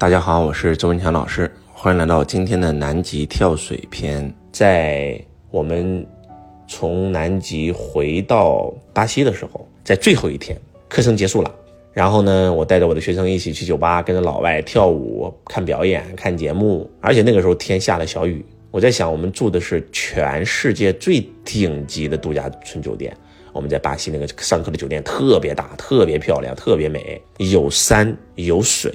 大家好，我是周文强老师，欢迎来到今天的南极跳水篇。在我们从南极回到巴西的时候，在最后一天，课程结束了，然后呢，我带着我的学生一起去酒吧，跟着老外跳舞、看表演、看节目，而且那个时候天下了小雨。我在想，我们住的是全世界最顶级的度假村酒店，我们在巴西那个上课的酒店特别大、特别漂亮、特别美，有山有水。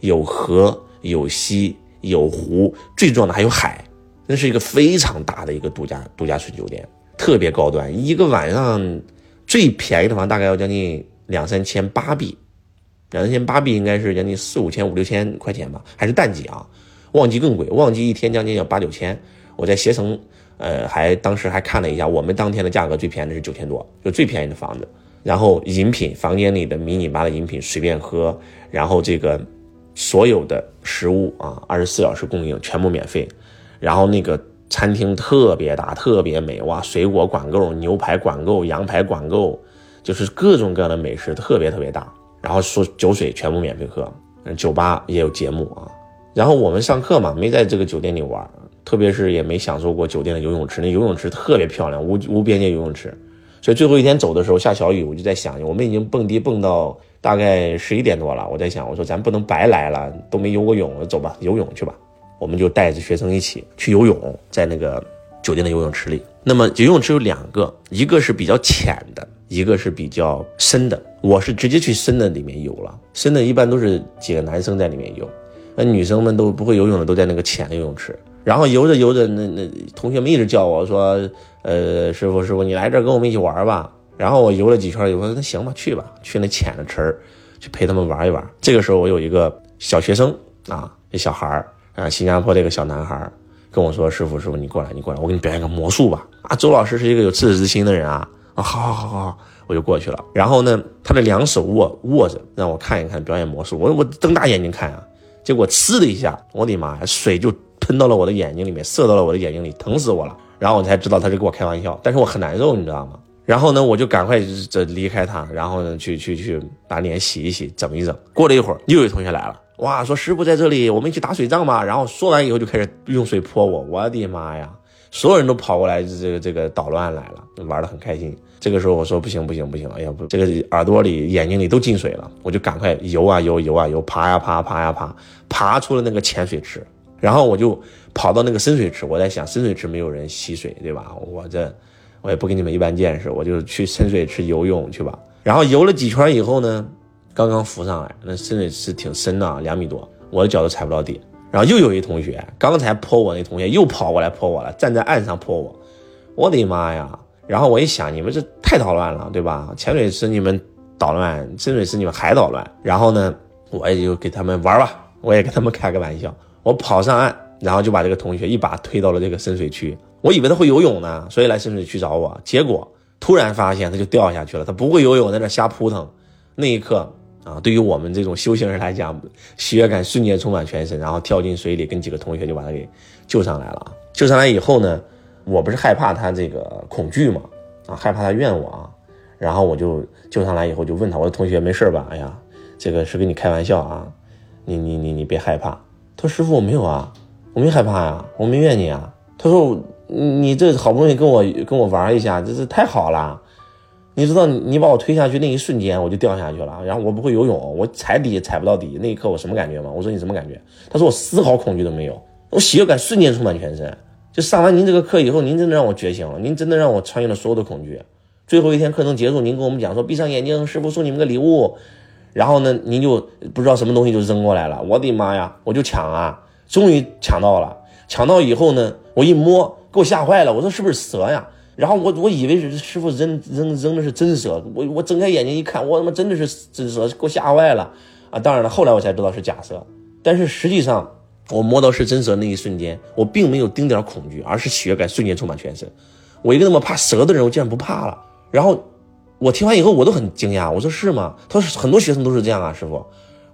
有河有溪有湖，最重要的还有海，那是一个非常大的一个度假度假村酒店，特别高端。一个晚上最便宜的房大概要将近两三千八币，两三千八币应该是将近四五千五六千块钱吧，还是淡季啊，旺季更贵，旺季一天将近要八九千。我在携程，呃，还当时还看了一下，我们当天的价格最便宜的是九千多，就最便宜的房子。然后饮品，房间里的迷你吧的饮品随便喝，然后这个。所有的食物啊，二十四小时供应，全部免费。然后那个餐厅特别大，特别美哇！水果管够，牛排管够，羊排管够，就是各种各样的美食，特别特别大。然后说酒水全部免费喝，酒吧也有节目啊。然后我们上课嘛，没在这个酒店里玩，特别是也没享受过酒店的游泳池，那游泳池特别漂亮，无无边界游泳池。所以最后一天走的时候下小雨，我就在想，我们已经蹦迪蹦到。大概十一点多了，我在想，我说咱不能白来了，都没游过泳，走吧，游泳去吧。我们就带着学生一起去游泳，在那个酒店的游泳池里。那么游泳池有两个，一个是比较浅的，一个是比较深的。我是直接去深的里面游了，深的一般都是几个男生在里面游，那女生们都不会游泳的都在那个浅的游泳池。然后游着游着，那那同学们一直叫我说，呃，师傅师傅，你来这跟我们一起玩吧。然后我游了几圈以后，那行吧，去吧，去那浅的池儿，去陪他们玩一玩。这个时候，我有一个小学生啊，那小孩儿啊，新加坡这个小男孩跟我说：“师傅，师傅，你过来，你过来，我给你表演个魔术吧。”啊，周老师是一个有赤子之心的人啊，啊，好好好好，我就过去了。然后呢，他的两手握握着，让我看一看表演魔术。我我瞪大眼睛看啊，结果呲的一下，我的妈呀，水就喷到了我的眼睛里面，射到了我的眼睛里，疼死我了。然后我才知道他是跟我开玩笑，但是我很难受，你知道吗？然后呢，我就赶快这离开他，然后呢，去去去把脸洗一洗，整一整。过了一会儿，又有同学来了，哇，说师傅在这里，我们一起打水仗吧。然后说完以后，就开始用水泼我，我的妈呀！所有人都跑过来，这个这个捣乱来了，玩的很开心。这个时候我说不行不行不行，哎呀不，这个耳朵里、眼睛里都进水了，我就赶快游啊游，游啊游，爬呀爬，爬呀爬，爬出了那个浅水池，然后我就跑到那个深水池。我在想，深水池没有人吸水，对吧？我这。我也不跟你们一般见识，我就去深水池游泳去吧。然后游了几圈以后呢，刚刚浮上来，那深水池挺深的，两米多，我的脚都踩不到底。然后又有一同学，刚才泼我那同学又跑过来泼我了，站在岸上泼我，我的妈呀！然后我一想，你们这太捣乱了，对吧？浅水池你们捣乱，深水池你们还捣乱。然后呢，我也就给他们玩吧，我也跟他们开个玩笑，我跑上岸，然后就把这个同学一把推到了这个深水区。我以为他会游泳呢，所以来深水区找我。结果突然发现他就掉下去了。他不会游泳，在那瞎扑腾。那一刻啊，对于我们这种修行人来讲，喜悦感瞬间充满全身。然后跳进水里，跟几个同学就把他给救上来了。救上来以后呢，我不是害怕他这个恐惧嘛，啊，害怕他怨我啊。然后我就救上来以后就问他，我说同学没事吧？哎呀，这个是跟你开玩笑啊，你你你你别害怕。他说师傅我没有啊，我没害怕呀，我没怨你啊。他说。你这好不容易跟我跟我玩一下，这是太好了。你知道，你把我推下去那一瞬间，我就掉下去了。然后我不会游泳，我踩底踩不到底。那一刻我什么感觉吗？我说你什么感觉？他说我丝毫恐惧都没有，我喜悦感瞬间充满全身。就上完您这个课以后，您真的让我觉醒了，您真的让我穿越了所有的恐惧。最后一天课程结束，您跟我们讲说闭上眼睛，师傅送你们个礼物。然后呢，您就不知道什么东西就扔过来了。我的妈呀，我就抢啊，终于抢到了。抢到以后呢，我一摸。给我吓坏了，我说是不是蛇呀？然后我我以为是师傅扔扔扔的是真蛇，我我睁开眼睛一看，我他妈真的是真蛇，给我吓坏了啊！当然了，后来我才知道是假蛇，但是实际上我摸到是真蛇那一瞬间，我并没有丁点恐惧，而是喜悦感瞬间充满全身。我一个那么怕蛇的人，我竟然不怕了。然后我听完以后，我都很惊讶，我说是吗？他说很多学生都是这样啊，师傅。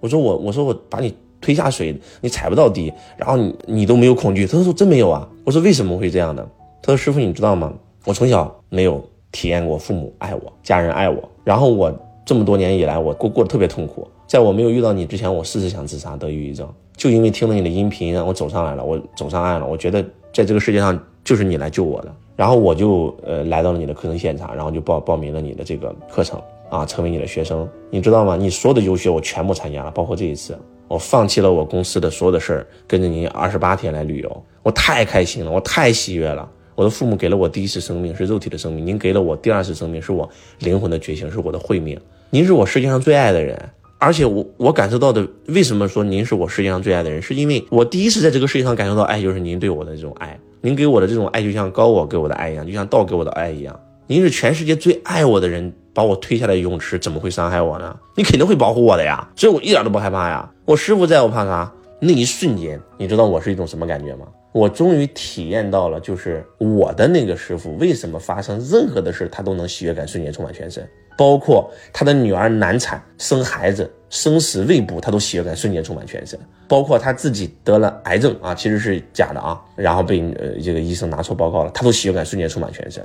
我说我我说我把你。推下水，你踩不到底，然后你你都没有恐惧。他说真没有啊。我说为什么会这样呢？他说师傅你知道吗？我从小没有体验过父母爱我，家人爱我。然后我这么多年以来，我过过得特别痛苦。在我没有遇到你之前，我试试想自杀得抑郁症，就因为听了你的音频，让我走上来了，我走上岸了。我觉得在这个世界上就是你来救我的，然后我就呃来到了你的课程现场，然后就报报名了你的这个课程啊，成为你的学生。你知道吗？你所有的游学我全部参加了，包括这一次，我放弃了我公司的所有的事儿，跟着您二十八天来旅游，我太开心了，我太喜悦了。我的父母给了我第一次生命，是肉体的生命；您给了我第二次生命，是我灵魂的觉醒，是我的慧命。您是我世界上最爱的人，而且我我感受到的，为什么说您是我世界上最爱的人？是因为我第一次在这个世界上感受到爱，就是您对我的这种爱。您给我的这种爱，就像高我给我的爱一样，就像道给我的爱一样。您是全世界最爱我的人，把我推下来泳池，怎么会伤害我呢？你肯定会保护我的呀，所以我一点都不害怕呀。我师傅在我怕啥？那一瞬间，你知道我是一种什么感觉吗？我终于体验到了，就是我的那个师傅为什么发生任何的事，他都能喜悦感瞬间充满全身，包括他的女儿难产生孩子，生死未卜，他都喜悦感瞬间充满全身，包括他自己得了癌症啊，其实是假的啊，然后被呃这个医生拿错报告了，他都喜悦感瞬间充满全身，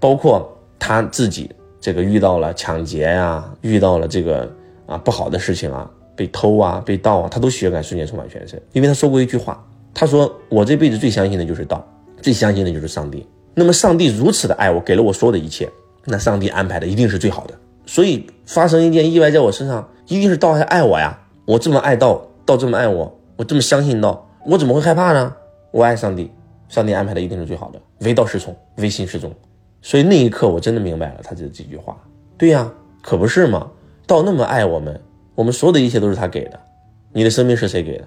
包括他自己这个遇到了抢劫呀，遇到了这个啊不好的事情啊。被偷啊，被盗啊，他都血感瞬间充满全身。因为他说过一句话，他说：“我这辈子最相信的就是道，最相信的就是上帝。那么上帝如此的爱我，给了我所有的一切，那上帝安排的一定是最好的。所以发生一件意外在我身上，一定是道还爱我呀。我这么爱道，道这么爱我，我这么相信道，我怎么会害怕呢？我爱上帝，上帝安排的一定是最好的。唯道是从，唯心是从。所以那一刻我真的明白了他这几句话。对呀，可不是吗？道那么爱我们。”我们所有的一切都是他给的，你的生命是谁给的？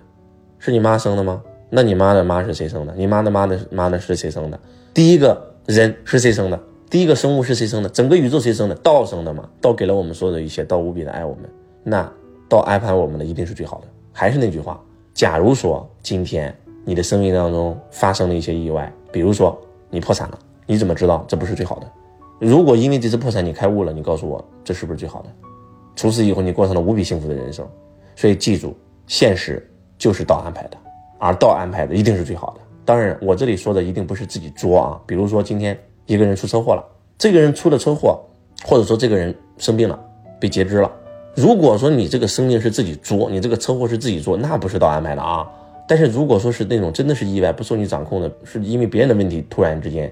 是你妈生的吗？那你妈的妈是谁生的？你妈的妈的妈的是谁生的？第一个人是谁生的？第一个生物是谁生的？整个宇宙谁生的？道生的吗？道给了我们所有的一切，道无比的爱我们，那道安排我们的一定是最好的。还是那句话，假如说今天你的生命当中发生了一些意外，比如说你破产了，你怎么知道这不是最好的？如果因为这次破产你开悟了，你告诉我这是不是最好的？从此以后，你过上了无比幸福的人生。所以记住，现实就是道安排的，而道安排的一定是最好的。当然，我这里说的一定不是自己作啊。比如说，今天一个人出车祸了，这个人出了车祸，或者说这个人生病了，被截肢了。如果说你这个生命是自己作，你这个车祸是自己作，那不是道安排的啊。但是如果说是那种真的是意外，不受你掌控的，是因为别人的问题突然之间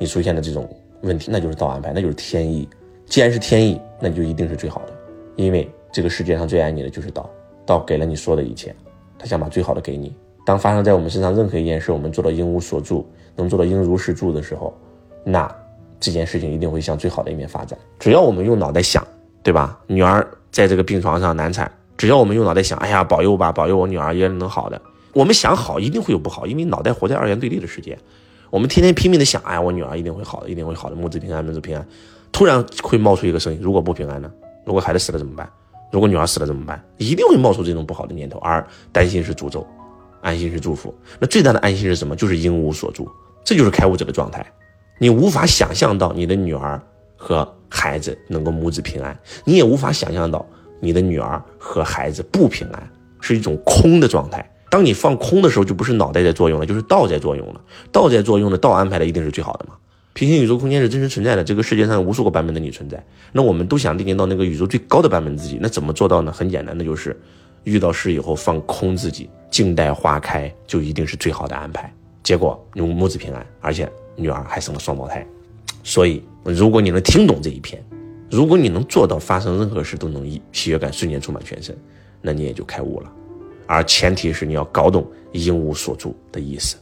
你出现的这种问题，那就是道安排，那就是天意。既然是天意，那你就一定是最好的。因为这个世界上最爱你的就是道，道给了你说的一切，他想把最好的给你。当发生在我们身上任何一件事，我们做到应无所住，能做到应如是住的时候，那这件事情一定会向最好的一面发展。只要我们用脑袋想，对吧？女儿在这个病床上难产，只要我们用脑袋想，哎呀，保佑吧，保佑我女儿也能好的。我们想好，一定会有不好，因为脑袋活在二元对立的世界。我们天天拼命的想，哎，我女儿一定会好的，一定会好的，母子平安，母子平安。突然会冒出一个声音，如果不平安呢？如果孩子死了怎么办？如果女儿死了怎么办？一定会冒出这种不好的念头，而担心是诅咒，安心是祝福。那最大的安心是什么？就是应无所住，这就是开悟者的状态。你无法想象到你的女儿和孩子能够母子平安，你也无法想象到你的女儿和孩子不平安，是一种空的状态。当你放空的时候，就不是脑袋在作用了，就是道在作用了。道在作用的，道安排的一定是最好的嘛。平行宇宙空间是真实存在的，这个世界上无数个版本的你存在。那我们都想历练到那个宇宙最高的版本自己，那怎么做到呢？很简单，那就是遇到事以后放空自己，静待花开，就一定是最好的安排。结果你母子平安，而且女儿还生了双胞胎。所以，如果你能听懂这一篇，如果你能做到发生任何事都能一喜悦感瞬间充满全身，那你也就开悟了。而前提是你要搞懂“应无所住”的意思，“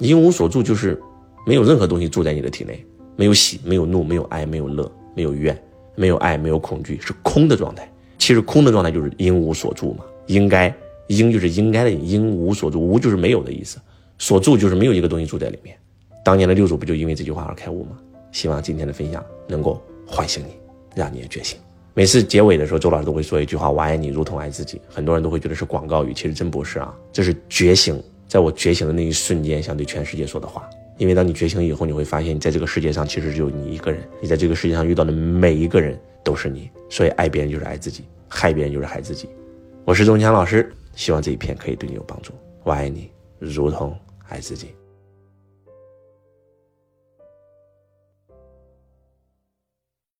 应无所住”就是。没有任何东西住在你的体内，没有喜，没有怒，没有哀，没有乐，没有怨，没有爱，没有恐惧，是空的状态。其实空的状态就是应无所住嘛。应该，应就是应该的应，无所住，无就是没有的意思，所住就是没有一个东西住在里面。当年的六祖不就因为这句话而开悟吗？希望今天的分享能够唤醒你，让你也觉醒。每次结尾的时候，周老师都会说一句话：“我爱你，如同爱自己。”很多人都会觉得是广告语，其实真不是啊，这是觉醒，在我觉醒的那一瞬间，想对全世界说的话。因为当你觉醒以后，你会发现，你在这个世界上其实只有你一个人。你在这个世界上遇到的每一个人都是你，所以爱别人就是爱自己，害别人就是害自己。我是钟强老师，希望这一篇可以对你有帮助。我爱你，如同爱自己。